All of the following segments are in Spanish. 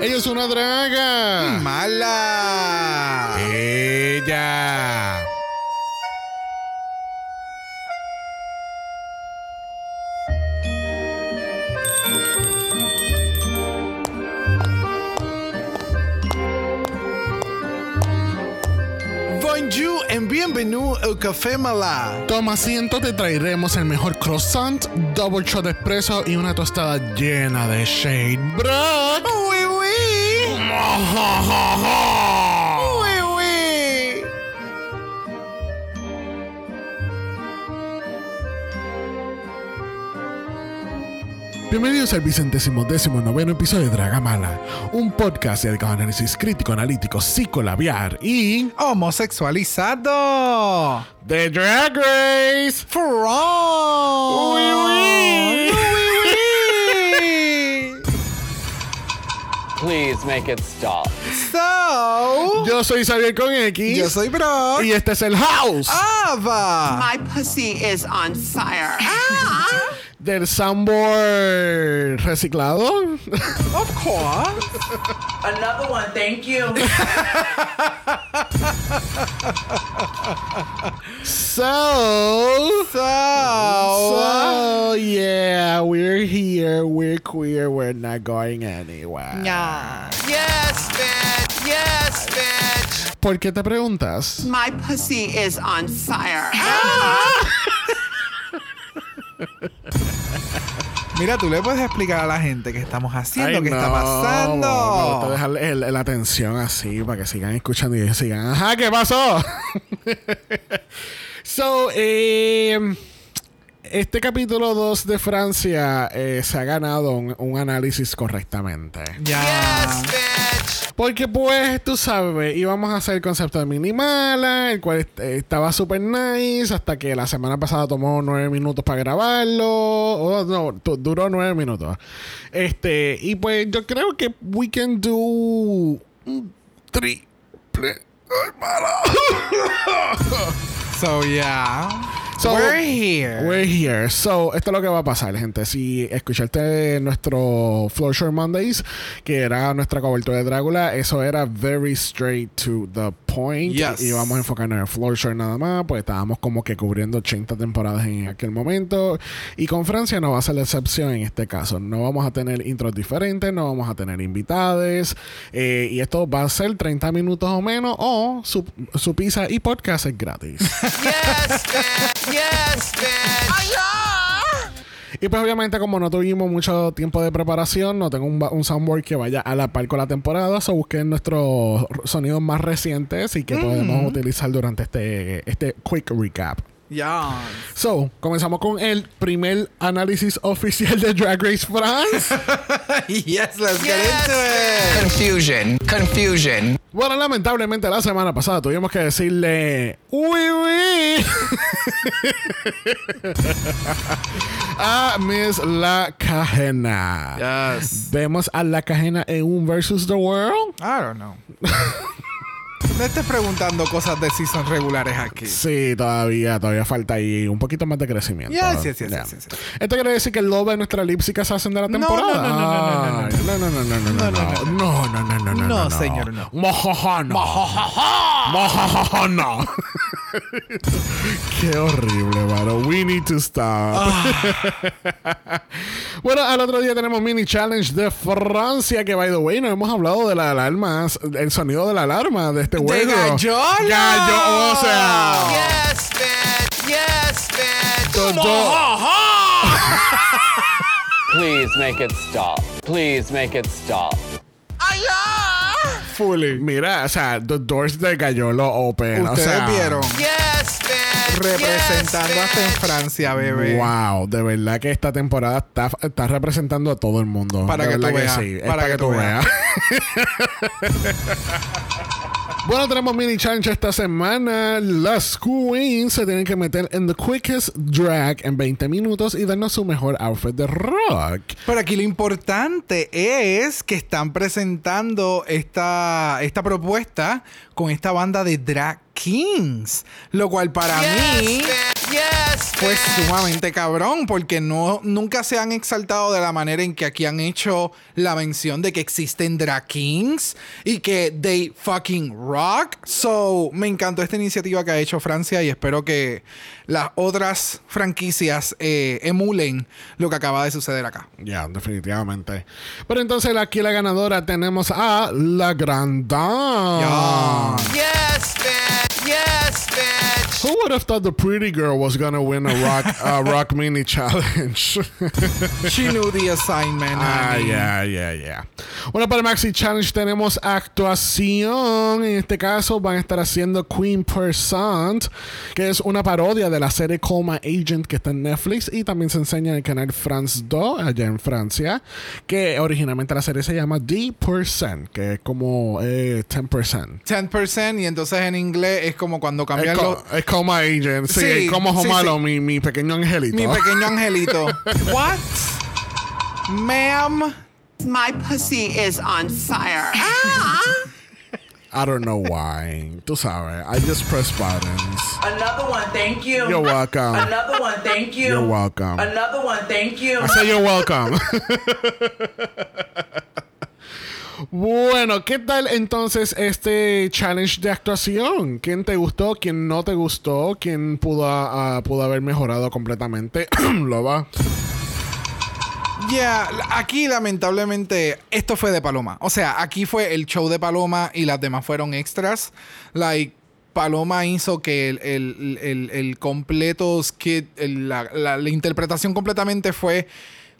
Ella es una draga. Mala. Ella. Bonjour and bienvenue au Café Mala. Toma asiento, te traeremos el mejor croissant, double shot de espresso y una tostada llena de shade Oui, oui. Bienvenidos al vicentésimo décimo noveno episodio de Dragamala, un podcast a análisis crítico, analítico, psicolabiar y Homosexualizado. The Drag Race. From. Oui, oui. Oui, Please make it stop. So. Yo soy Xavier con X. Yo soy Brock. Y este es el house Ava. My pussy is on fire. Ah. Del soundboard reciclado. Of course. Another one, thank you. So. So. So, yeah, we're here, we're queer, we're not going anywhere. Yeah. yes, bitch. Yes, bitch. ¿Por qué te preguntas? My pussy is on fire. Mira, tú le puedes explicar a la gente qué estamos haciendo, Ay, qué está no, pasando. Me gusta dejarle la atención así para que sigan escuchando y sigan, ajá, ¿qué pasó? so, eh, este capítulo 2 de Francia eh, se ha ganado un, un análisis correctamente. Ya. Yes. Porque pues, tú sabes, íbamos a hacer el concepto de Minimala, el cual eh, estaba súper nice, hasta que la semana pasada tomó nueve minutos para grabarlo. O no, duró nueve minutos. Este, y pues yo creo que we can do un triple. So, yeah. So, We're here. We're here. So, esto es lo que va a pasar, gente. Si escuchaste nuestro Floor Short Mondays, que era nuestra cobertura de Drácula, eso era very straight to the point. Yes. Y vamos a enfocarnos en el Floor Short nada más, pues estábamos como que cubriendo 80 temporadas en aquel momento. Y con Francia no va a ser la excepción en este caso. No vamos a tener intros diferentes, no vamos a tener invitades. eh, y esto va a ser 30 minutos o menos, o su, su pizza y podcast es gratis. Yes. Yes, bitch. Y pues obviamente como no tuvimos mucho tiempo de preparación, no tengo un, ba- un soundboard que vaya a la par con la temporada, so busqué nuestros sonidos más recientes y que podemos utilizar durante este, este quick recap. Yeah. So, comenzamos con el primer análisis oficial de Drag Race France. yes, let's get Yes, into it. Confusion. Confusion. bueno, lamentablemente la semana pasada tuvimos que decirle uy uy a Miss La Cajena. Yes. Vemos a La Cajena en un versus the world. I don't know. No estés preguntando cosas de season regulares aquí. Sí, todavía, todavía falta ahí un poquito más de crecimiento. Ya. yes, yes, yes. Esto quiere decir que el lobo de nuestra se hacen de la No, temporada. no, no, no, no, no, no, Ay, no, no, no, no, no, no, no, no, no, no, no, no, no, No, señor, no. Mojojona. Mojojona. Qué horrible, mano. We need to stop. Ah. bueno, al otro día tenemos mini challenge de Francia, que by the way, no hemos hablado de la alarma, el sonido de la alarma de este juego. gallola! Gallo, o sea. Yes, bitch. Yes, bitch. todo- Please make it stop. Please make it stop. Fully. Mira, o sea, the doors de Gallolo open. o Ustedes sea, vieron. Yes, bitch. Representando yes, hasta en. Francia, bebé. Wow, de verdad que esta temporada está, está representando a todo el mundo. Para De que tú veas, sí. Es para que tú veas. bueno, tenemos mini challenge esta semana. Las queens se tienen que meter en the quickest drag en 20 minutos y darnos su mejor outfit de rock. Pero aquí lo importante es que están presentando esta, esta propuesta con esta banda de drag kings. Lo cual para Yes, mí. Yes, fue bitch. sumamente cabrón porque no nunca se han exaltado de la manera en que aquí han hecho la mención de que existen drag kings y que they fucking rock. So, me encantó esta iniciativa que ha hecho Francia y espero que las otras franquicias eh, emulen lo que acaba de suceder acá. Ya, definitivamente. Pero entonces aquí la ganadora tenemos a la Gran Dame. Yes, bitch. Who would have thought the pretty girl was gonna win a rock, a rock mini challenge? She knew the assignment. Ah, ya, ya, ya. Bueno, para el Maxi Challenge tenemos actuación. En este caso van a estar haciendo Queen Percent, que es una parodia de la serie Coma Agent que está en Netflix y también se enseña en el canal France 2 allá en Francia, que originalmente la serie se llama D%, que es como eh, 10%. 10% y entonces en inglés es como cuando cambian los... es Coma Agent, sí, Sí, es como sí, Homalo, sí. Mi, mi pequeño angelito. Mi pequeño angelito. What? Ma'am. My pussy is on fire. Ah! I don't know why. Tú sabes, I just press buttons. Another one, thank you. You're welcome. Another one, thank you. You're welcome. Another one, thank you. I say you're welcome. bueno, ¿qué tal entonces este challenge de actuación? ¿Quién te gustó? ¿Quién no te gustó? ¿Quién pudo, pudo haber mejorado completamente? Lo va. Yeah, aquí lamentablemente esto fue de Paloma. O sea, aquí fue el show de Paloma y las demás fueron extras. Like, Paloma hizo que el, el- el- el completo skit, la- la interpretación completamente fue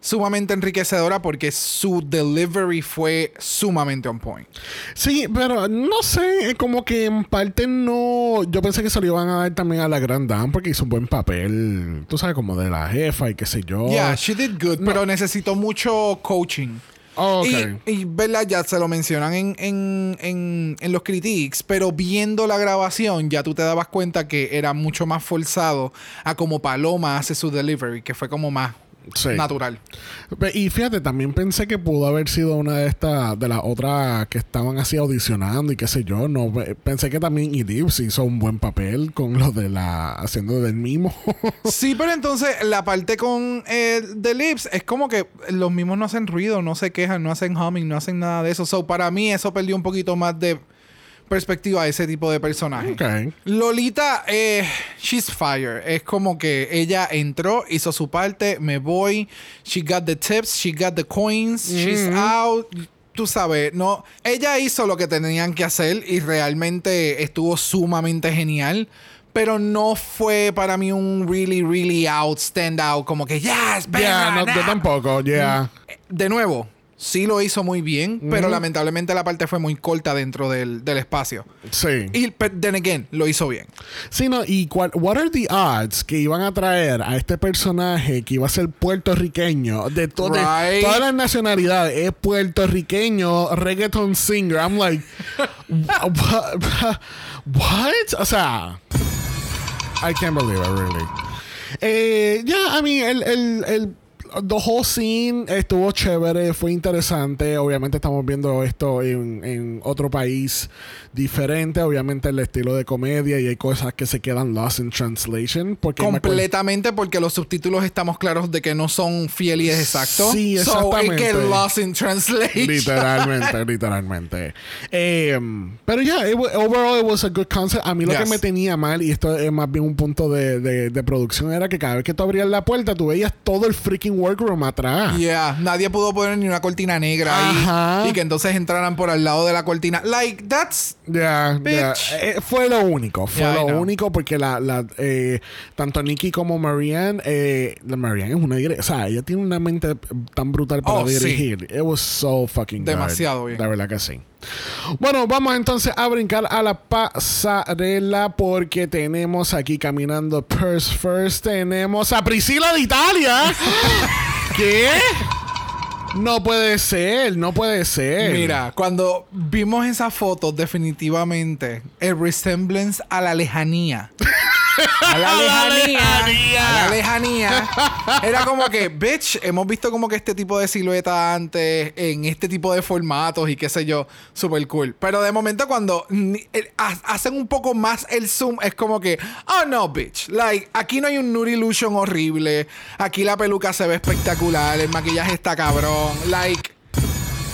sumamente enriquecedora porque su delivery fue sumamente on point. Sí, pero no sé, como que en parte no. Yo pensé que se lo iban a dar también a la Grand Dame porque hizo un buen papel, tú sabes, como de la jefa y qué sé yo. Yeah, she did good, pero necesitó mucho coaching. Oh, ok. Y, y, verdad, ya se lo mencionan en, en, en, en los critiques, pero viendo la grabación ya tú te dabas cuenta que era mucho más forzado a como Paloma hace su delivery, que fue como más Sí. natural. Y fíjate, también pensé que pudo haber sido una de estas, de las otras que estaban así audicionando y qué sé yo. No, pe- pensé que también Idibs hizo un buen papel con lo de la, haciendo del mimo. Sí, pero entonces la parte con eh, The Lips es como que los mismos no hacen ruido, no se quejan, no hacen humming, no hacen nada de eso. So, para mí eso perdió un poquito más de perspectiva a ese tipo de personaje. Lolita, eh, she's fire. Es como que ella entró, hizo su parte, me voy. She got the tips, she got the coins, she's out. Tú sabes, no. Ella hizo lo que tenían que hacer y realmente estuvo sumamente genial. Pero no fue para mí un really, really out, stand out. Como que, yes, Ya, perra, no, yo nah". tampoco, ya. De nuevo, sí lo hizo muy bien, pero lamentablemente la parte fue muy corta dentro del, del espacio. Sí. Y, but then again, lo hizo bien. Sí, no, y cuál, what are the odds que iban a traer a este personaje que iba a ser puertorriqueño de, to- de Right. todas las nacionalidades? Es puertorriqueño, reggaeton singer. I'm like, what? what? O sea, I can't believe it, really. Eh, yeah, I mean, el, el, el the whole scene estuvo chévere, fue interesante. Obviamente estamos viendo esto en, en otro país diferente. Obviamente el estilo de comedia y hay cosas que se quedan lost in translation. Porque Completamente porque los subtítulos estamos claros de que no son fieles exactos. Sí, So, exactamente. it lost in translation. Literalmente, literalmente. Eh, pero ya, wa- overall it was a good concept. A mí lo Yes. que me tenía mal, y esto es más bien un punto de, de- de producción, era que cada vez que tú abrías la puerta, tú veías todo el freaking workroom atrás. Yeah, nadie pudo poner ni una cortina negra Ajá. ahí y que entonces entraran por al lado de la cortina. Like, that's ya. Bitch. Eh, fue lo único. Fue Yeah, lo único porque la, la eh, tanto Nikki como Marianne, eh, la Marianne es una o sea, ella tiene una mente tan brutal para Oh, sí. dirigir. It was so fucking good. Demasiado bien. La verdad que sí. Bueno, vamos entonces a brincar a la pasarela porque tenemos aquí caminando Purse First. Tenemos a Priscila de Italia. ¿Qué? No puede ser, no puede ser. Mira, cuando vimos esa foto, definitivamente el resemblance a la lejanía a la lejanía, a la lejanía. Era como que, bitch, hemos visto como que este tipo de silueta antes, en este tipo de formatos y qué sé yo, super cool. Pero de momento cuando hacen un poco más el zoom, es como que, oh no, bitch. Like, aquí no hay un nude illusion horrible. Aquí la peluca se ve espectacular, el maquillaje está cabrón. Like,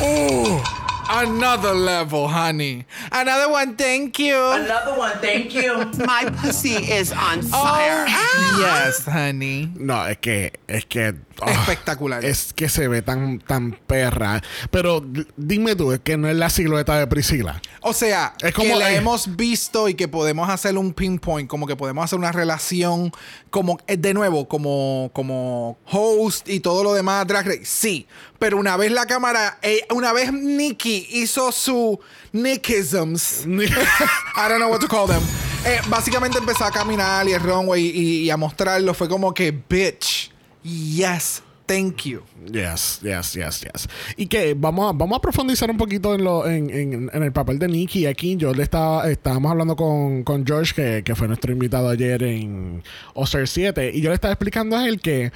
oh, another level, honey. Another one, thank you. Another one, thank you. My pussy is on Oh, fire. yes, honey. No, es que, es que. Ah, Espectacular. Es que se ve tan, tan perra. Pero dime tú, es que no es la silueta de Priscila. O sea, Es como- que la eh. hemos visto y que podemos hacer un pinpoint, como que podemos hacer una relación, como eh, de nuevo, como, como host y todo lo demás, Drag Race. Sí, pero una vez la cámara, eh, una vez Nikki hizo su Nickisms, I don't know what to call them. eh, básicamente empezó a caminar y el runway y, y a mostrarlo. Fue como que, bitch, yes, thank you. Yes, yes, yes, yes. Y que vamos a, vamos a profundizar un poquito en, lo, en, en- en el papel de Nicky aquí. Yo le estaba, estábamos hablando con, con George, que, que fue nuestro invitado ayer en Oster 7, y yo le estaba explicando a él que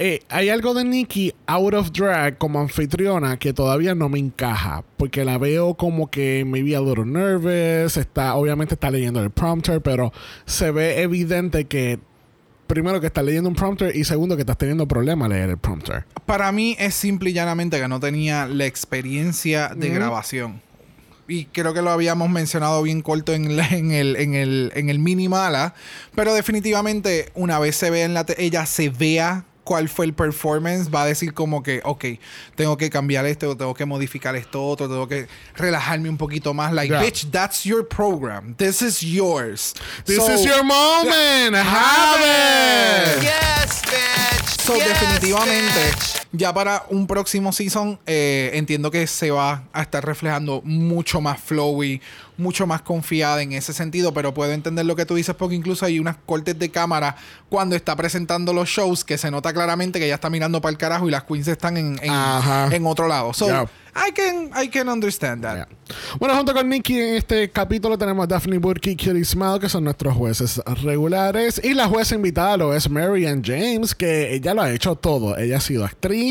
eh, hay algo de Nicky out of drag como anfitriona que todavía no me encaja, porque la veo como que maybe a little nervous, está, obviamente está leyendo el prompter, pero se ve evidente que primero que estás leyendo un prompter y segundo que estás teniendo problemas a leer el prompter. Para mí es simple y llanamente que no tenía la experiencia de grabación. Y creo que lo habíamos mencionado bien corto en, la- en el, en, el, en el mini mala. Pero definitivamente, una vez se vea en la ella se vea cuál fue el performance, va a decir como que, ok, tengo que cambiar esto, tengo que modificar esto otro, tengo que relajarme un poquito más. Like, Yeah. bitch, that's your program. This is yours. This So- is your moment. Have it. Yes, bitch. So, yes, definitivamente, bitch. Ya para un próximo season, eh, entiendo que se va a estar reflejando mucho más flowy, mucho más confiada en ese sentido, pero puedo entender lo que tú dices porque incluso hay unas cortes de cámara cuando está presentando los shows que se nota claramente que ella está mirando para el carajo y las queens están en, en, Ajá. en otro lado. So, Yeah. I can, I can understand that. Yeah. Bueno, junto con Nicky en este capítulo tenemos a Daphne Burke y Cutie Smile, que son nuestros jueces regulares. Y la jueza invitada lo es Marianne James, que ella lo ha hecho todo. Ella ha sido actriz,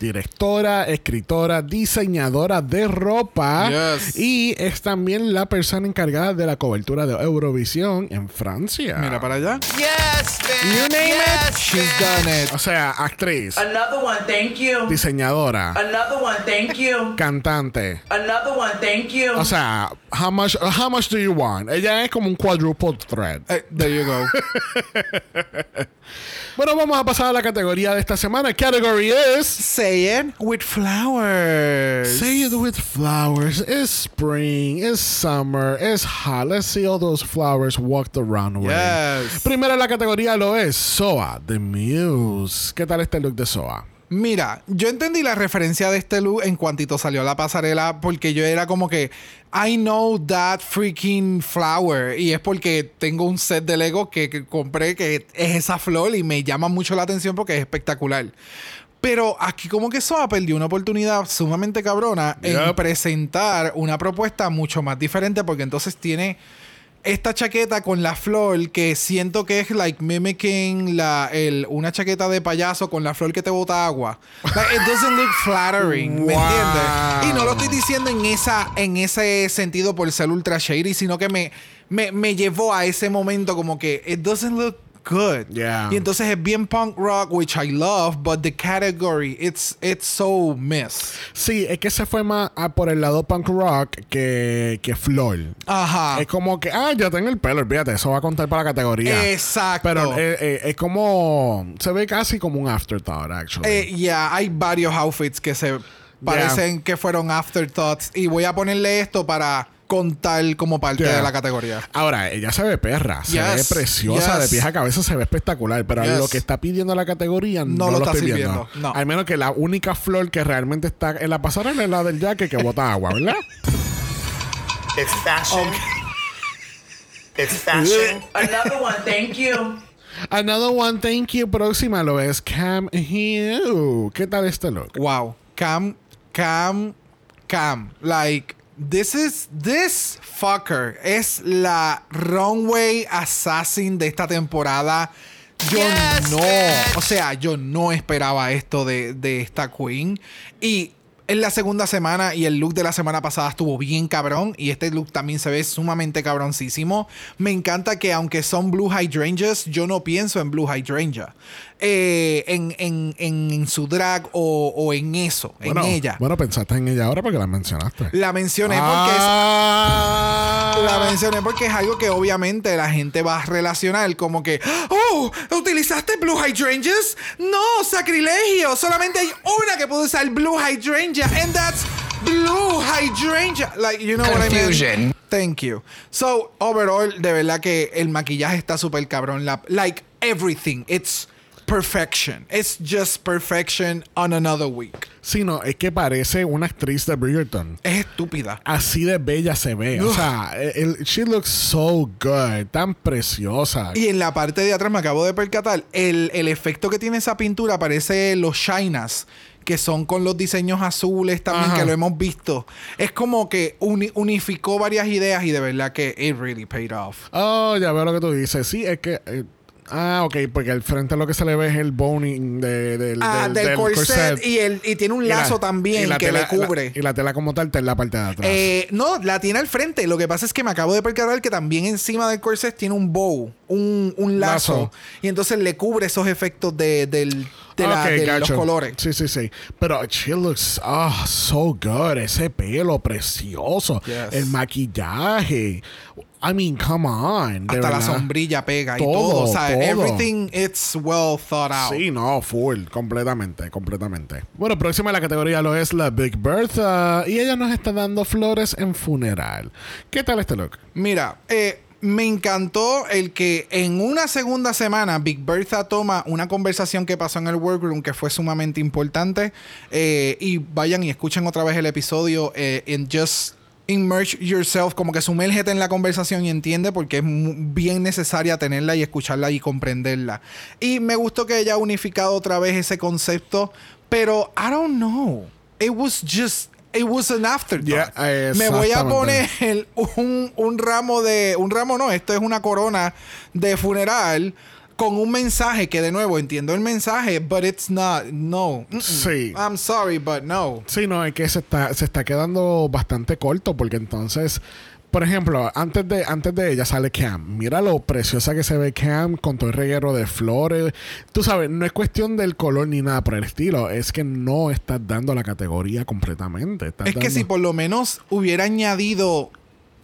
directora, escritora, diseñadora de ropa. Yes. Y es también la persona encargada de la cobertura de Eurovisión en Francia. Mira para allá. Yes, bitch. You name yes, it, she's bitch. done it. O sea, actriz, Another one, thank you. diseñadora, Another one, thank you. cantante. Another one, thank you. O sea, how much, how much do you want? Ella es como un quadruple threat. Eh, there you go. Bueno, vamos a pasar a la categoría de esta semana. Category is Say it with flowers. Say it with flowers. It's spring. It's summer. It's hot. Let's see all those flowers walk the runway. Yes. Primera en la categoría lo es Soa, The Muse. ¿Qué tal este look de Soa? Mira, yo entendí la referencia de este look en cuantito salió a la pasarela porque yo era como que I know that freaking flower y es porque tengo un set de Lego que, que compré que es esa flor y me llama mucho la atención porque es espectacular. Pero aquí como que Soa perdió una oportunidad sumamente cabrona en presentar una propuesta mucho más diferente porque entonces tiene esta chaqueta con la flor que siento que es like mimicking la, el, una chaqueta de payaso con la flor que te bota agua. Like, it doesn't look flattering, ¿me entiendes? Y no lo estoy diciendo en esa en ese sentido por ser ultra shady, sino que me, me, me llevó a ese momento como que it doesn't look good. Yeah. Y entonces es bien punk rock, which I love, but the category, it's, it's so miss. Sí, es que se fue más a por el lado punk rock que, que flor. Ajá. Es como que, ah, ya tengo el pelo, olvídate, eso va a contar para la categoría. Exacto. Pero eh, eh, es como, se ve casi como un afterthought, actually. Eh, ya, hay varios outfits que se parecen que fueron afterthoughts. Y voy a ponerle esto para contar como parte Yeah. de la categoría. Ahora, ella se ve perra, se Yes, ve preciosa, yes. de pies a cabeza se ve espectacular, pero Yes. lo que está pidiendo la categoría no, No lo lo, está estoy viendo. sirviendo, no. Al menos que la única flor que realmente está en la pasarela es la del jaque que bota agua, ¿verdad? It's fashion. It's fashion. Another one, thank you. Another one, thank you. Próxima lo es Cam Hugh. ¿Qué tal este look? Wow. Cam, Cam, Cam. Like, this is this fucker es la runway assassin de esta temporada. Yo Yes, no, bitch. o sea, yo no esperaba esto de, de esta queen y en la segunda semana y el look de la semana pasada estuvo bien cabrón y este look también se ve sumamente cabroncísimo. Me encanta que aunque son blue hydrangeas, yo no pienso en blue hydrangea. Eh, en, en- en- en su drag o, o en eso, Bueno, en ella. Bueno, pensaste en ella ahora porque la mencionaste. La mencioné porque es Ah. La mencioné porque es algo que obviamente la gente va a relacionar como que, oh, ¿utilizaste Blue Hydrangeas? No, sacrilegio. Solamente hay una que puede usar Blue Hydrangea, and that's Blue Hydrangea. Like, you know what I mean? Confusion. Thank you. So, overall, de verdad que el maquillaje está súper cabrón. La- like, everything. It's perfection. It's just perfection on another week. Sí, no, es que parece una actriz de Bridgerton. Es estúpida. Así de bella se ve. O Ugh. sea, el- she looks so good. Tan preciosa. Y en la parte de atrás me acabo de percatar, el, el efecto que tiene esa pintura parece los Shinas, que son con los diseños azules también, Ajá. que lo hemos visto. Es como que uni- unificó varias ideas y de verdad que it really paid off. Oh, ya veo lo que tú dices. Sí, es que. eh, ah, ok, porque al frente lo que se le ve es el boning de- del, Ah, del- del, del corset, Y, el, y tiene un la- lazo también que tela- le cubre. la- y la tela como tal está en la parte de atrás. Eh, no, la tiene al frente. Lo que pasa es que me acabo de percatar que también encima del corset tiene un bow, un, un lazo. Lazo. Y entonces le cubre esos efectos de, del- de, la- Ok, de los colores. Sí, sí, sí. Pero she looks ah, so good. Ese pelo precioso. Yes. El maquillaje. I mean, come on. Hasta la sombrilla pega y Todo, todo. O sea, todo. everything it's well thought out. Sí, no, full, completamente, completamente. Bueno, próxima a la categoría lo es la Big Bertha y ella nos está dando flores en funeral. ¿Qué tal este look? Mira, eh, me encantó el que en una segunda semana Big Bertha toma una conversación que pasó en el workroom que fue sumamente importante. eh, y vayan y escuchen otra vez el episodio eh, en Just Immerse Yourself, como que sumérgete en la conversación y entiende porque es bien necesaria tenerla y escucharla y comprenderla. Y me gustó que haya unificado otra vez ese concepto, pero I don't know. It was just, it was an afterthought. Yeah, me voy a poner un, un ramo de. Un ramo no, esto es una corona de funeral con un mensaje que de nuevo entiendo el mensaje, but it's not. No. Sí. I'm sorry, but no. Sí, no, es que se está, se está quedando bastante corto porque entonces, por ejemplo, antes de, antes de ella sale Cam. Mira lo preciosa que se ve Cam con todo el reguero de flores. Tú sabes, no es cuestión del color ni nada por el estilo, es que no estás dando la categoría completamente. estás Es que si por lo menos hubiera añadido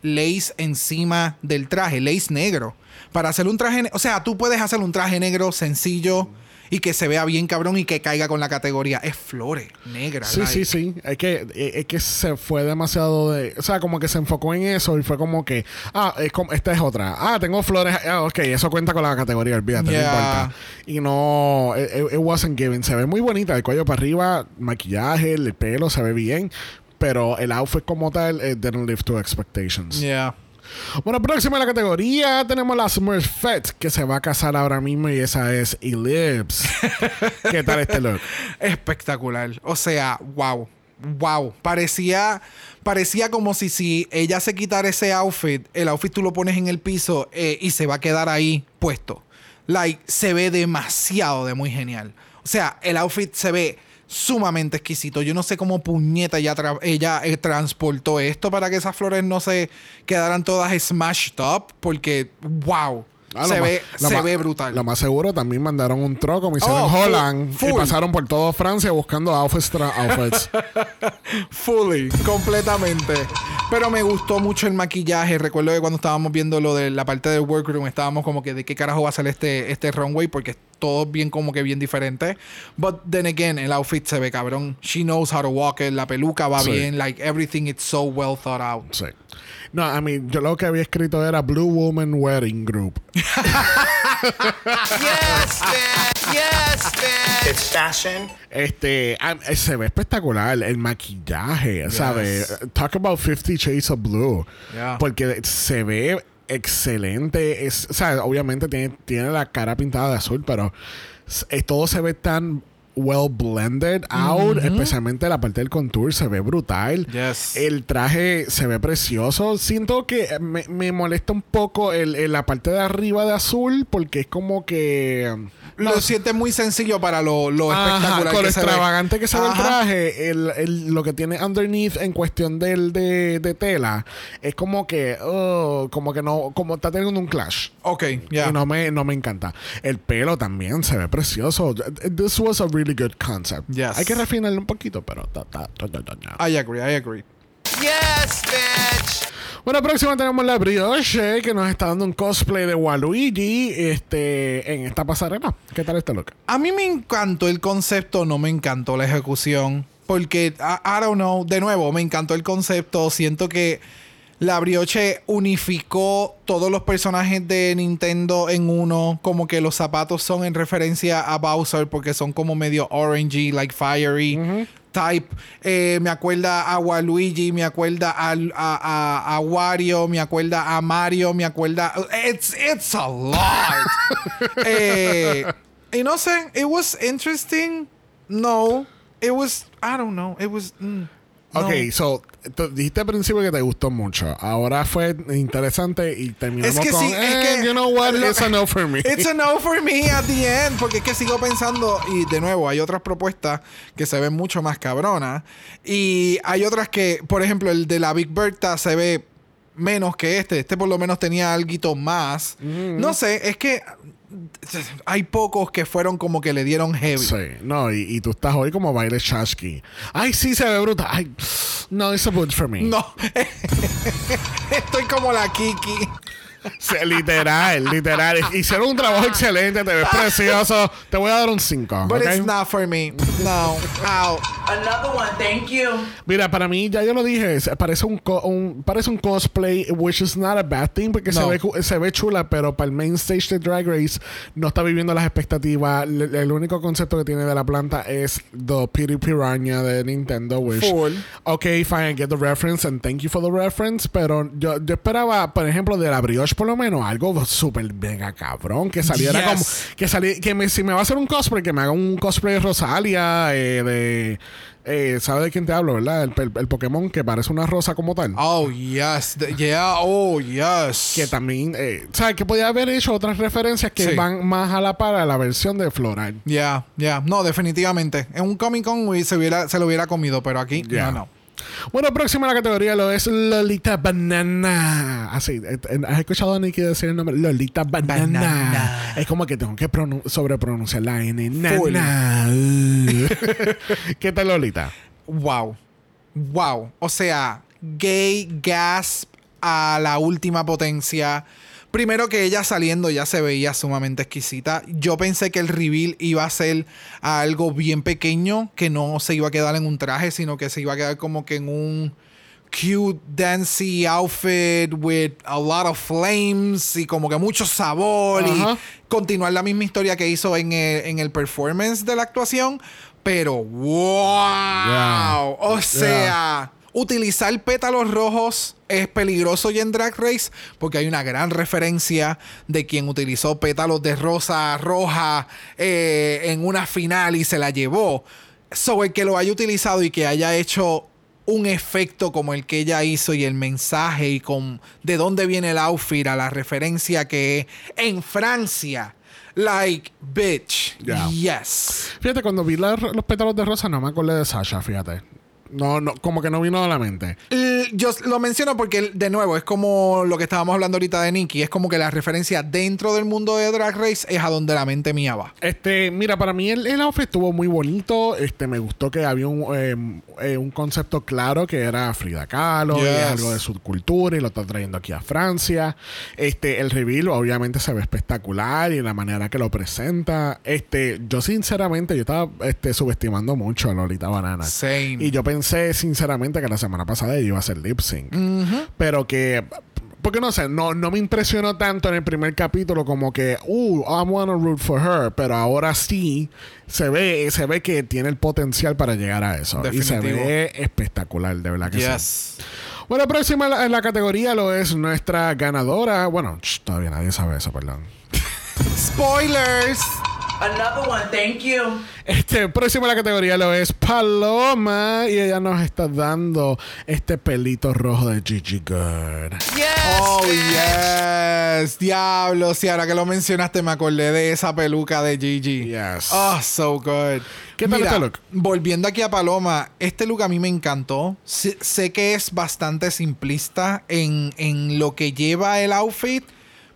lace encima del traje, lace negro, para hacer un traje, o sea, tú puedes hacer un traje negro sencillo y que se vea bien cabrón y que caiga con la categoría. Es flores negras. Sí, like- sí, sí. Es que, eh, es que se fue demasiado de. O sea, como que se enfocó en eso y fue como que. Ah, es como, esta es otra. Ah, tengo flores. Ah, ok, eso cuenta con la categoría, olvídate, Yeah. no importa. Y no. It- it wasn't given. Se ve muy bonita. El cuello para arriba, maquillaje, el pelo se ve bien. Pero el outfit como tal, it didn't live to expectations. Yeah. Bueno, próxima a la categoría tenemos la Smurfette que se va a casar ahora mismo y esa es Ellipse. ¿Qué tal este look? espectacular. O sea, wow. Wow. Parecía, parecía como si, si ella se quitara ese outfit, el outfit tú lo pones en el piso eh, y se va a quedar ahí puesto. Like, se ve demasiado de muy genial. O sea, el outfit se ve sumamente exquisito. Yo no sé cómo puñeta ella, tra- ella eh, transportó esto para que esas flores no se quedaran todas smashed up. Porque, wow. Ah, se ve, más- lo se más- ve brutal. Lo más seguro también mandaron un truck como hicieron Oh, full- Holland y pasaron por toda Francia buscando outfits. outfits. Fully, completamente. Pero me gustó mucho el maquillaje. Recuerdo que cuando estábamos viendo lo de la parte del workroom, estábamos como que de qué carajo va a ser este, este runway, porque es todo bien como que bien diferente. But then again, el outfit se ve cabrón. She knows how to walk it, la peluca va Sí. bien, like everything is so well thought out. sí. No, a mí, yo lo que había escrito era Blue Woman Wedding Group. Yes, bitch. Yes, bitch. It's fashion. Este, ah, se ve espectacular el maquillaje, ¿sabes? Talk about 50 Shades of Blue. Yeah. Porque se ve excelente. Es, o sea, obviamente tiene, tiene la cara pintada de azul, pero eh, todo se ve tan well blended out, especialmente la parte del contour se ve brutal. Yes. El traje se ve precioso. Siento que me, me molesta un poco el, el- la parte de arriba de azul porque es como que Lo sientes muy sencillo para lo, lo Ajá, espectacular con que lo se ve. extravagante que se ve el traje, el, el- lo que tiene underneath en cuestión del, de, de tela, es como que, oh, como que no, como está teniendo un clash. Ok, ya. Y no me, no me encanta. El pelo también se ve precioso. This was a really good concept. Yes. Hay que refinarlo un poquito, pero ta, ta, ta, ta, ta, ta. I agree, I agree. Yes, bitch. Bueno, próxima tenemos la Brioche, que nos está dando un cosplay de Waluigi este, en esta pasarela. ¿Qué tal este look? A mí me encantó el concepto, no me encantó la ejecución. Porque, I, I don't know, de nuevo, me encantó el concepto. Siento que la Brioche unificó todos los personajes de Nintendo en uno. Como que los zapatos son en referencia a Bowser porque son como medio orangey, like fiery. Type, Eh, me acuerda a Waluigi, me acuerda a, a, a- a Wario, me acuerda a Mario, me acuerda. It's, it's a lot. Eh, y no sé, it was interesting. No, it was, I don't know, it was. mm, no. Ok, so, tú dijiste al principio que te gustó mucho. Ahora fue interesante y terminamos Es que con, sí, eh, es que. you know what, lo- it's a no for me. It's a no for me at the end. Porque es que sigo pensando, y de nuevo, hay otras propuestas que se ven mucho más cabronas. Y hay otras que, por ejemplo, el de la Big Bertha se ve menos que este. Este por lo menos tenía algo más. No sé, es que hay pocos que fueron como que le dieron heavy. Sí, no, y, y tú estás hoy como baile Chasky. Ay, sí, se ve brutal. Ay, no, it's a good for me. No. Estoy como la Kiki. Sí, literal, literal. Hicieron un trabajo excelente, te ves precioso. Te voy a dar un 5. But it's not for me. No. Ow. Another one, thank you. Mira, para mí, ya yo lo dije, se- parece un, co- un- parece un cosplay, which is not a bad thing, porque se, No. ve, cu- se ve chula, pero para el main stage de Drag Race no está viviendo las expectativas. El, el único concepto que tiene de la planta es The Piri Piranha de Nintendo, which... Full. Ok, fine, I get the reference and thank you for the reference, pero yo, yo esperaba, por ejemplo, de la brioche por lo menos, algo súper mega cabrón, que saliera Yes. como... Que, sali- que me- si me va a hacer un cosplay, que me haga un cosplay de Rosalia, eh, de... Eh, ¿Sabes de quién te hablo, verdad? El, el- el Pokémon que parece una rosa como tal. Oh, yes. The- yeah. Oh, yes. Que también, eh, ¿sabes? Que podía haber hecho otras referencias que Sí. van más a la par a la versión de Floral. Ya, ya. No, definitivamente. En un Comic Con se, hubiera, se lo hubiera comido, pero aquí no, no. Bueno, próxima a la categoría lo es Lolita Banana. Así, eh, eh, ¿has escuchado a Nicky decir el nombre? Lolita Banana. Banana. Es como que tengo que pronun- sobrepronunciar la N. Nana. ¿Qué tal, Lolita? Wow. Wow. O sea, gay gasp a la última potencia. Primero que ella saliendo ya se veía sumamente exquisita. Yo pensé que el reveal iba a ser algo bien pequeño, que no se iba a quedar en un traje, sino que se iba a quedar como que en un cute, dancy outfit with a lot of flames y como que mucho sabor y continuar la misma historia que hizo en el, en el performance de la actuación. Pero wow, Yeah. o sea, utilizar pétalos rojos es peligroso y en Drag Race porque hay una gran referencia de quien utilizó pétalos de rosa roja eh, en una final y se la llevó. So, el que lo haya utilizado y que haya hecho un efecto como el que ella hizo y el mensaje y con de dónde viene el outfit a la referencia que es en Francia. Like, bitch. Yeah. Yes. Fíjate, cuando vi la- los pétalos de rosa no me acordé de Sasha, fíjate. No, no, como que no vino a la mente. L- Yo lo menciono porque, de nuevo, es como lo que estábamos hablando ahorita de Nicky. Es como que la referencia dentro del mundo de Drag Race es a donde la mente mía va. Este, mira, para mí el, el outfit estuvo muy bonito. Este, me gustó que había un, eh, eh, un concepto claro que era Frida Kahlo, y es algo de su cultura y lo está trayendo aquí a Francia. Este, el reveal obviamente se ve espectacular y la manera que lo presenta. Este, yo sinceramente, yo estaba este, subestimando mucho a Lolita Banana. Same. Y yo pensé sinceramente que la semana pasada ella iba a hacer lip sync. Pero que porque no sé, no, no me impresionó tanto en el primer capítulo como que, uh, I wanna root for her, pero ahora sí se ve, se ve que tiene el potencial para llegar a eso. Y se ve espectacular, de verdad que sí. Yes. Bueno, próxima en la, categoría lo es nuestra ganadora. Bueno, todavía nadie sabe eso, perdón. Spoilers. Another one, thank you. Este próximo en la categoría lo es Paloma y ella nos está dando este pelito rojo de Gigi Good. Yes, Oh, bitch. yes. Diablo, si ahora que lo mencionaste me acordé de esa peluca de Gigi. Yes. Oh, so good. ¿Qué tal Mira, este look? Volviendo aquí a Paloma, este look a mí me encantó. Sé, sé que es bastante simplista en, en lo que lleva el outfit.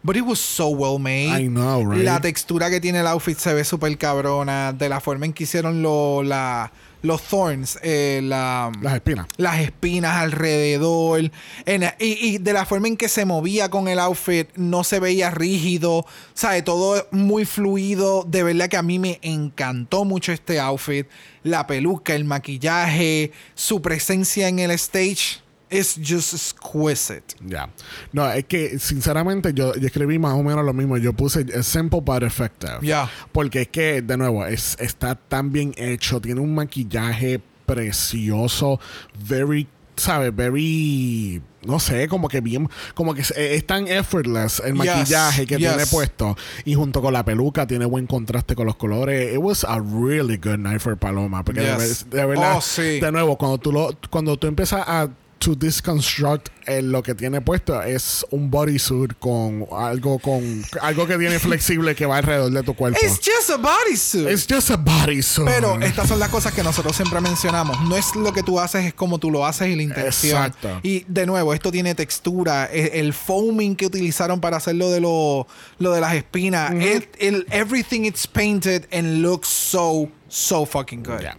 But it was so well made. I know, right? La textura que tiene el outfit se ve súper cabrona. De la forma en que hicieron lo- la- los thorns. eh, la, Las espinas. las espinas alrededor. En- y, y de la forma en que se movía con el outfit, no se veía rígido. ¿Sabe? Todo muy fluido. De verdad que a mí me encantó mucho este outfit. La peluca, el maquillaje, su presencia en el stage. Es just exquisite. Ya. No, es que sinceramente yo, yo escribí más o menos lo mismo. Yo puse simple but effective. Ya. Porque es que, de nuevo, es, está tan bien hecho. Tiene un maquillaje precioso. Very, ¿sabes? Very. No sé, como que bien. Como que es, es tan effortless el Yes, maquillaje que yes. tiene puesto. Y junto con la peluca tiene buen contraste con los colores. It was a really good night for Paloma. Porque de, Yes. ver- de verdad, Oh, sí. de nuevo, cuando tú, lo, cuando tú empiezas a to deconstruct eh, lo que tiene puesto es un bodysuit con algo con algo que tiene flexible que va alrededor de tu cuerpo. It's just a bodysuit. It's just a bodysuit. Pero estas son las cosas que nosotros siempre mencionamos. No es lo que tú haces, es como tú lo haces y la intención. Exacto. Y de nuevo, esto tiene textura. E- El foaming que utilizaron para hacer lo de, lo, lo de las espinas. It- el- everything it's painted and looks so, so fucking good. Ya.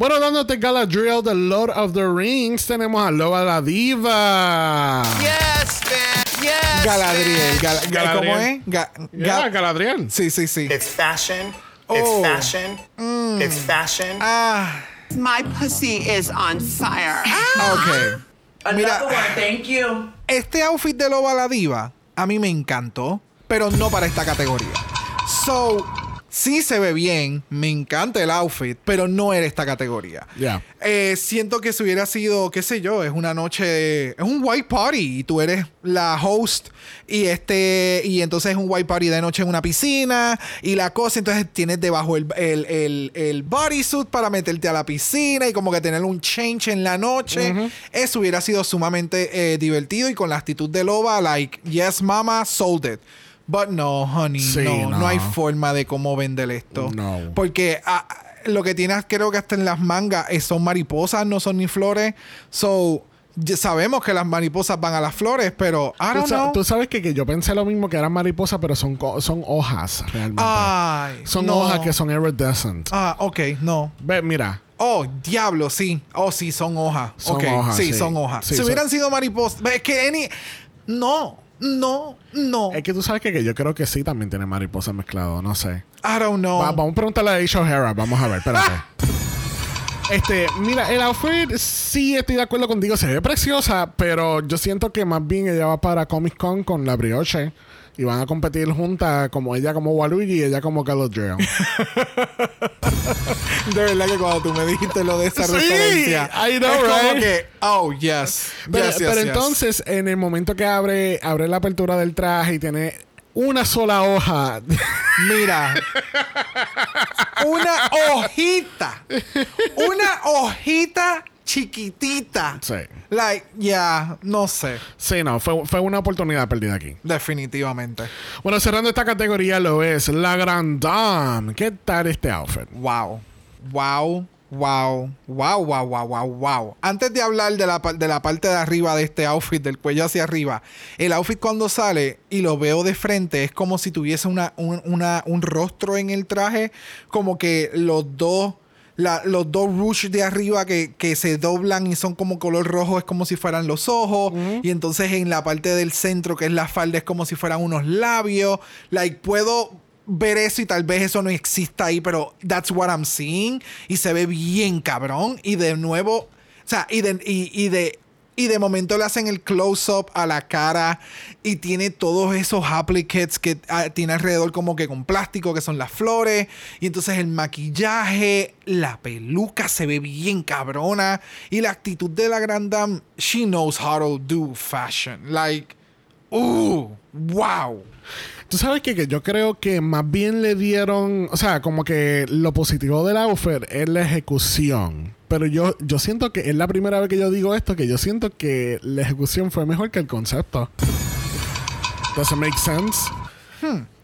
Bueno, dándote Galadriel de Lord of the Rings, tenemos a Loba la Diva. Yes, bitch. Yes. Galadriel. Gal- Galadriel. ¿Cómo es? Ga- Galadriel. sí, sí, sí. It's fashion. Oh. It's fashion. It's fashion. Ah, My pussy is on fire. ok. Another Mira. one, thank you. Este outfit de Loba la Diva a mí me encantó, pero no para esta categoría. So, sí se ve bien, me encanta el outfit, pero no era esta categoría. Ya. Eh, siento que si hubiera sido, qué sé yo, es una noche, es un white party y tú eres la host y este, y entonces es un white party de noche en una piscina y la cosa, entonces tienes debajo el, el, el, el bodysuit para meterte a la piscina y como que tener un change en la noche. Eso hubiera sido sumamente eh, divertido y con la actitud de Loba, like, yes, mama, sold it. But no, honey, Sí, no, no, no. hay forma de cómo vender esto. No. Porque ah, lo que tienes, creo que hasta en las mangas, eh, son mariposas, no son ni flores. So, ya sabemos que las mariposas van a las flores, pero I Tú, don't know. tú sabes que, que yo pensé lo mismo que eran mariposas, pero son, son hojas realmente. Ay, son no. hojas que son iridescent. Ah, ok, no. Ve, mira. Oh, diablo, sí. Oh, sí, son hojas. Son Ok, hojas, sí, sí. son hojas. Sí, si son- hubieran sido mariposas, es que any... No, no, no. Es que tú sabes que, que yo creo que sí también tiene mariposas mezclado, no sé. I don't know. Va- vamos a preguntarle a Aisha O'Hara. Vamos a ver, espérate. Este, mira, el outfit sí estoy de acuerdo contigo, se ve preciosa, pero yo siento que más bien ella va para Comic Con con la brioche y van a competir juntas como ella como Waluigi y ella como Galadriel. De verdad que cuando tú me dijiste lo de esa Sí, referencia, I know, es como right? que, oh, yes. pero yes, yes, pero yes. entonces, en el momento que abre, abre la apertura del traje y tiene una sola hoja, Mira. Una hojita. Una hojita chiquitita. Sí. Like, yeah, no sé. sí, no, fue, fue una oportunidad perdida aquí. Definitivamente. Bueno, cerrando esta categoría lo es la Grand Dame. ¿Qué tal este outfit? Wow. Wow. Wow, wow, wow, wow, wow, wow. Antes de hablar de la, de la parte de arriba de este outfit, del cuello hacia arriba, el outfit cuando sale y lo veo de frente es como si tuviese una, un, una- un rostro en el traje, como que los dos, la- los dos rush de arriba que, que se doblan y son como color rojo, es como si fueran los ojos, y entonces en la parte del centro, que es la falda, es como si fueran unos labios. Like, puedo ver eso y tal vez eso no exista ahí, pero that's what I'm seeing y se ve bien cabrón y de nuevo, o sea, y de, y, y de y de momento le hacen el close-up a la cara y tiene todos esos applicates que ah, tiene alrededor como que con plástico, que son las flores. Y entonces el maquillaje, la peluca se ve bien cabrona. Y la actitud de la gran dame, she knows how to do fashion. Like, uh, wow. Tú sabes qué? que yo creo que más bien le dieron, o sea, como que lo positivo del outfit es la ejecución. Pero yo, yo siento que es la primera vez que yo digo esto, que yo siento que la ejecución fue mejor que el concepto. Does it make sense?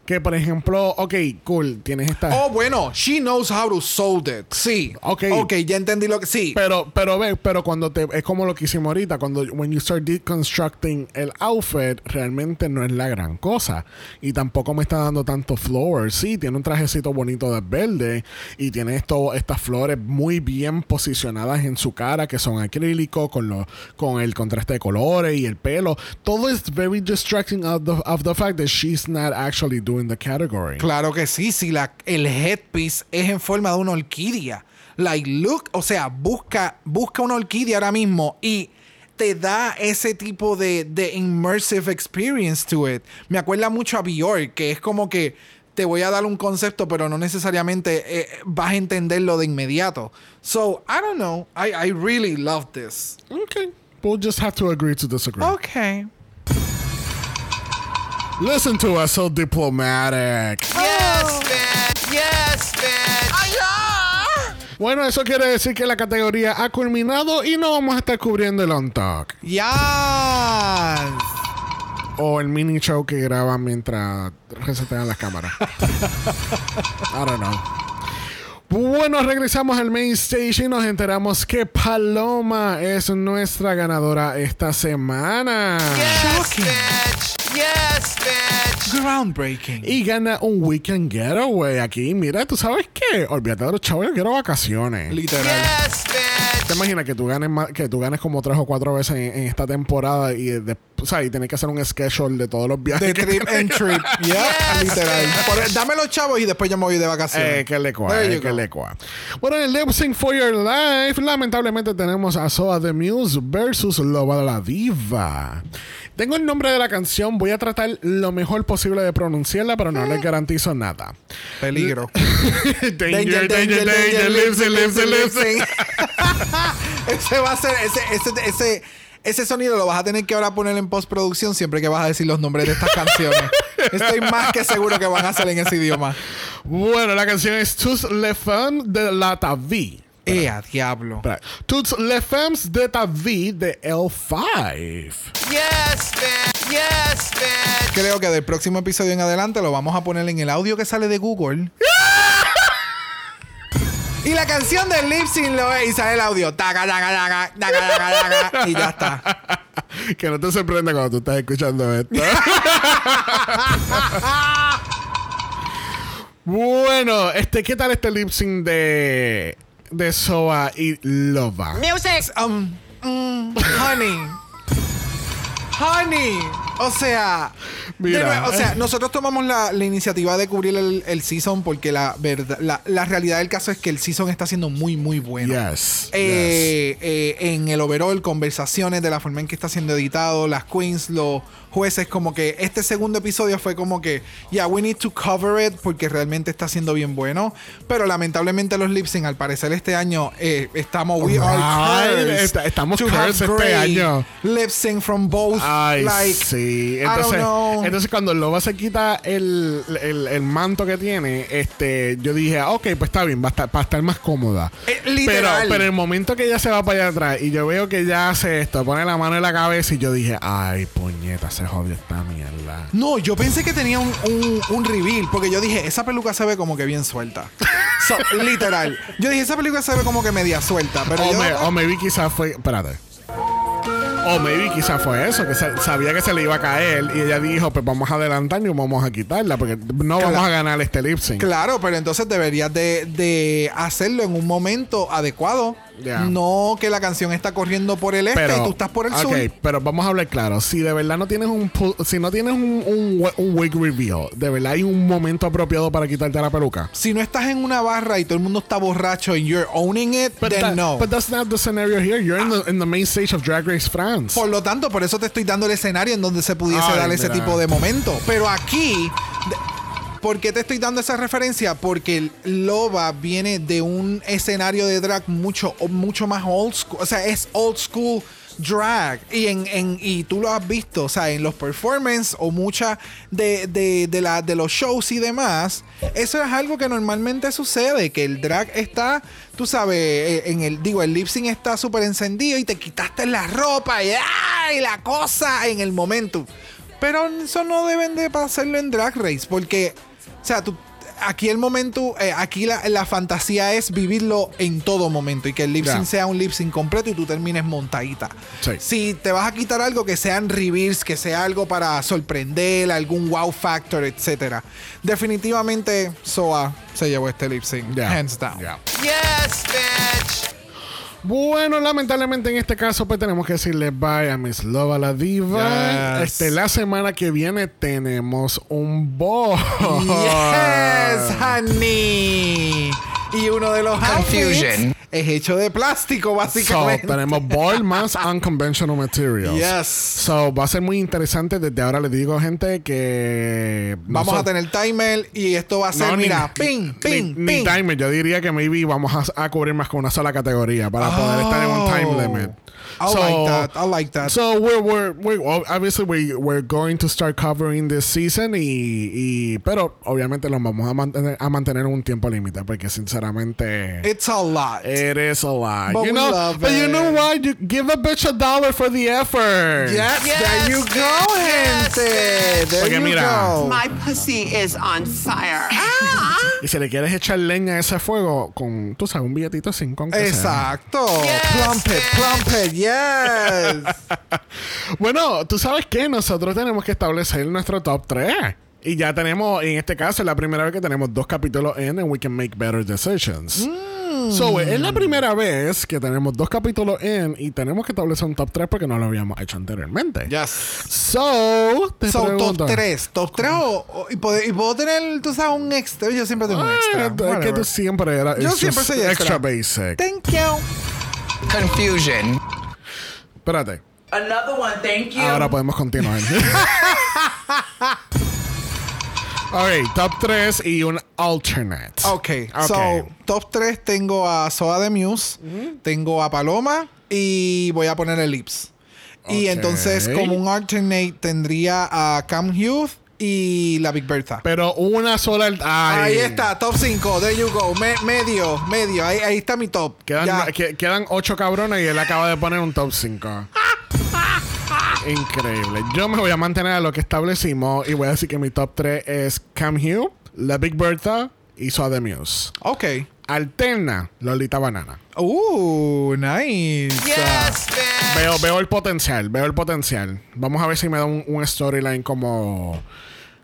Que por ejemplo, ok, cool, tienes esta. Oh, bueno, she knows how to sold it. Sí. Ok. Ok, ya entendí lo que. Sí. Pero, pero ve, pero cuando te es como lo que hicimos ahorita, cuando when you start deconstructing el outfit, realmente no es la gran cosa. Y tampoco me está dando tanto flower. Sí, tiene un trajecito bonito de verde y tiene esto, estas flores muy bien posicionadas en su cara, que son acrílicos, con los, con el contraste de colores y el pelo. Todo es very distracting of the, of the fact that she's not actually doing the category. Claro que sí, si la, el headpiece es en forma de una orquídea. Like, look, o sea, busca, busca una orquídea ahora mismo y te da ese tipo de, de immersive experience to it. Me acuerda mucho a Bjork, que es como que te voy a dar un concepto, pero no necesariamente eh, vas a entenderlo de inmediato. So, I don't know. I, I really love this. Okay. We'll just have to agree to disagree. Okay. Listen to us so diplomatic. Yes, bitch. Yes, bitch. Bueno, eso quiere decir que la categoría ha culminado y no vamos a estar cubriendo el on talk Yes. o el mini show que graban mientras resetean las cámaras. I don't know. Bueno, regresamos al main stage y nos enteramos que Paloma es nuestra ganadora esta semana. Yes, bitch. Yes, bitch. Groundbreaking. Y gana un weekend getaway aquí. Mira, ¿tú sabes qué? Olvídate de los chavos, yo quiero vacaciones. Literal. Yes, bitch. ¿Te imaginas que tú ganes más- que tú ganes como tres o cuatro veces en, en esta temporada y de, o sea, y tienes que hacer un schedule de todos los viajes De que trip and trip. Yeah, Yes, literal. Por- dame los chavos y después yo me voy de vacaciones. Eh, que le eh, que le. Bueno, en el Lip Sync for Your Life, lamentablemente tenemos a Soa the Muse versus Loba la Diva. Tengo el nombre de la canción, voy a tratar lo mejor posible de pronunciarla, pero no les garantizo nada. Peligro. danger, danger, danger, and lips and lips. ese va a ser, ese, ese, ese, ese sonido lo vas a tener que ahora poner en postproducción siempre que vas a decir los nombres de estas canciones. Estoy más que seguro que van a ser en ese idioma. Bueno, la canción es Tous les femmes de la ta vie. ¡Eh, diablo! Espera. Toutes les femmes de ta vie de L5. Yes, bitch. Yes, bitch. Creo que del próximo episodio en adelante lo vamos a poner en el audio que sale de Google. Y la canción del lip sync lo es y sale el audio. Taca, taca, taca, taca, taca, taca, y ya está. que no te sorprenda cuando tú estás escuchando esto. bueno, este, ¿qué tal este lip sync de, de Soa y Lova? Music. Um, mm, honey. Honey. O sea, Mira. nuevo, o sea, nosotros tomamos la, la iniciativa de cubrir el, el season porque la verdad, la, la realidad del caso es que el season está siendo muy, muy bueno. Yes. Eh, eh, en el overall, conversaciones de la forma en que está siendo editado, las queens, los jueces, como que este segundo episodio fue como que, yeah, we need to cover it porque realmente está siendo bien bueno. Pero lamentablemente los lip sync, al parecer este año, eh, estamos, we are Right. cursed Está- estamos to have cursed este great año. Lip sync from both. Ay, like, sí. I don't Entonces, know. entonces cuando Loba se quita el, el- el manto que tiene, este, yo dije, ah, ok, pues está bien, va a estar, para estar más cómoda. Eh, pero, literal. pero el momento que ella se va para allá atrás y yo veo que ella hace esto, pone la mano en la cabeza y yo dije, ay, puñeta, se jodió esta mierda. No, yo pensé que tenía un, un, un reveal, porque yo dije, esa peluca se ve como que bien suelta. So, literal. Yo dije, esa peluca se ve como que media suelta, pero O, yo... me- o maybe quizás fue. Espérate. O maybe quizás fue eso, que sabía que se le iba a caer y ella dijo, pues vamos a adelantar y vamos a quitarla porque no Claro. vamos a ganar este lip sync. Claro, pero entonces deberías de, de hacerlo en un momento adecuado. No que la canción está corriendo por el este y tú estás por el ok, sur. pero vamos a hablar claro. Si de verdad no tienes un si no tienes un, un, we- un wig reveal, de verdad hay un momento apropiado para quitarte la peluca. Si no estás en una barra y todo el mundo está borracho y you're owning it, But, then that- no. but that's not the scenario here. You're in the, in the main stage of Drag Race France. Por lo tanto, por eso te estoy dando el escenario en donde se pudiese Ay, dar ese tipo de momento. Pero aquí, ¿por qué te estoy dando esa referencia? Porque Loba viene de un escenario de drag mucho, mucho más old school. O sea, es old school drag. Y, en, en- y tú lo has visto, o sea, en los performances o muchas de, de, de, de los shows y demás, eso es algo que normalmente sucede, que el drag está, tú sabes, eh, en el, digo, el lip sync está súper encendido y te quitaste la ropa y, la cosa en el momento. Pero eso no deben de hacerlo en Drag Race, porque, sea, tú, aquí el momento, eh, aquí la, la fantasía es vivirlo en todo momento y que el lip sync sea un lip sync completo y tú termines montadita. Sí. Si te vas a quitar algo que sean reveals, que sea algo para sorprender, algún wow factor, etcétera. Definitivamente Soa se llevó este lip sync, hands down. Yes, bitch. Bueno, lamentablemente en este caso pues tenemos que decirle bye a Miss Lova la Diva. Yes. Este, la semana que viene tenemos un boss. Yes, honey. Y uno de los Confusion. outfits es hecho de plástico, So, básicamente. tenemos ball más unconventional materials. Yes. So, va a ser muy interesante. Desde ahora les digo, gente, que... Vamos a tener timer y esto va a ser, No, ni- mira, ping, ping, ni, ni ping. timer. Yo diría que maybe vamos a, a cubrir más con una sola categoría para poder estar en un time Oh. limit. I like that, I like that. So we're, we're, we're well, obviously we, we're going to start covering this season y, y pero obviamente lo vamos a mantener a mantener un tiempo límite porque sinceramente It's a lot. it is a lot. But you we know, love but you know what? You give a bitch a dollar for the effort. yes, Yes, there you go, yes, gente. yes. There Porque you mira. go. My pussy is on fire. Ah! Y si le quieres echar leña a ese fuego con, tú sabes, un billetito aunque sea. Exacto. Yes, plump yes. Bueno, tú sabes que nosotros tenemos que establecer nuestro top 3. Y ya tenemos, en este caso, es la primera vez que tenemos dos capítulos en and we can make better decisions. So, es la primera vez que tenemos dos capítulos en y tenemos que establecer un top 3 porque no lo habíamos hecho anteriormente. yes. So, te So, pregunto. top 3. Top 3 o, o- y, puedo, y puedo tener, tú sabes, un extra. Yo siempre tengo un Ah, extra. es que tú siempre eras Yo siempre soy extra. basic. Thank you. Confusion. Espérate. Another one, thank you. Ahora podemos continuar. ok, top 3 y un alternate. Ok, Ok. so top 3 tengo a Soa de Muse, tengo a Paloma y voy a poner el Lips. Y entonces, como un alternate, tendría a Cam Hughes y la Big Bertha. Pero una sola. ay. Ahí está, top 5, there you go. Me- medio, medio, ahí, ahí está mi top. Quedan, que- quedan ocho cabrones y él acaba de poner un top 5. Increíble. Yo me voy a mantener a lo que establecimos y voy a decir que mi top 3 es Cam Hugh, La Big Bertha y Muse. Ok. Alterna, Lolita Banana. Uh, nice. Yes. Veo, veo el potencial, veo el potencial. Vamos a ver si me da un, un storyline como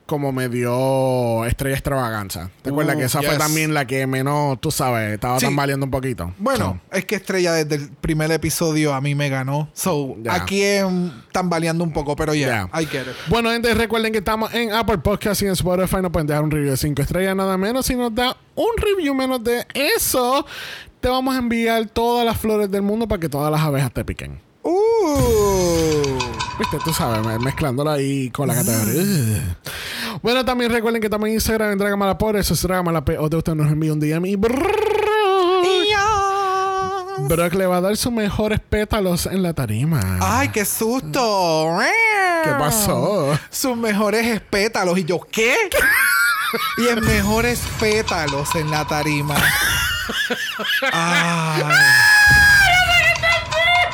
como me dio Estrella Extravaganza. ¿Te Uh, acuerdas que esa fue también la que menos, tú sabes, estaba Sí. tambaleando un poquito? Bueno, es que Estrella desde el primer episodio a mí me ganó. So, aquí mm, tambaleando un poco, pero ya. I get it. Bueno, gente, recuerden que estamos en Apple Podcast y en Spotify. Nos pueden dejar un review de 5 estrellas, nada menos. Si nos da un review menos de eso, te vamos a enviar todas las flores del mundo para que todas las abejas te piquen. Uh. Viste, tú sabes, me- mezclándola ahí con la categoría. Ugh. Bueno, también recuerden que también en Instagram en Dragamala por eso es Dragamala P. O de usted nos envía un DM y Brock, Brock le va a dar sus mejores pétalos en la tarima. Ay, qué susto. ¿Qué pasó? Sus mejores pétalos. Y yo, ¿qué? y en mejores pétalos en la tarima. Ay.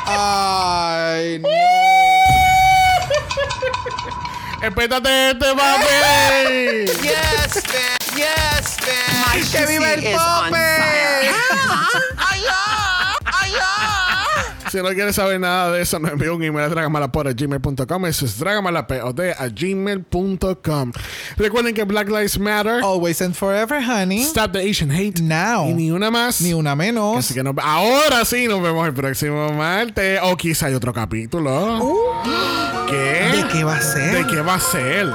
Ay, no. ¡Espétate este, papi! Yes, bitch. Yes. My ¡Que viva el pussy is on fire. Si no quieres saber nada de eso, nos envía un email a dragamalapod.gmail.com. Eso es dragamalapod a gmail.com. Recuerden que Black Lives Matter. Always and forever, honey. Stop the Asian hate. Now. Y ni una más. Ni una menos. Así que nos- ahora sí nos vemos el próximo martes. O quizá hay otro capítulo. ¿Qué? ¿De qué va a ser? ¿De qué va a ser?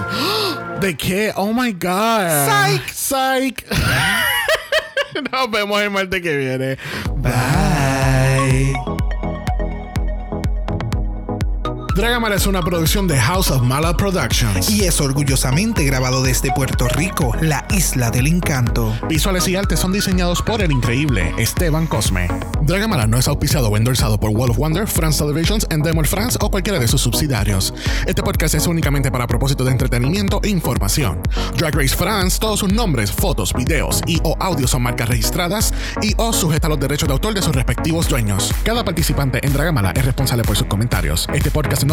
¿De qué? Oh my God. Psych. Psych. nos vemos el martes que viene. Bye. Dragamala es una producción de House of Mala Productions. Y es orgullosamente grabado desde Puerto Rico, la isla del encanto. Visuales y artes son diseñados por el increíble Esteban Cosme. Dragamala no es auspiciado o endorsado por Wall of Wonder, France Televisions, Endemol France o cualquiera de sus subsidiarios. Este podcast es únicamente para propósitos de entretenimiento e información. Drag Race France, todos sus nombres, fotos, videos y o audios son marcas registradas y o sujeta a los derechos de autor de sus respectivos dueños. Cada participante en Dragamala es responsable por sus comentarios. Este podcast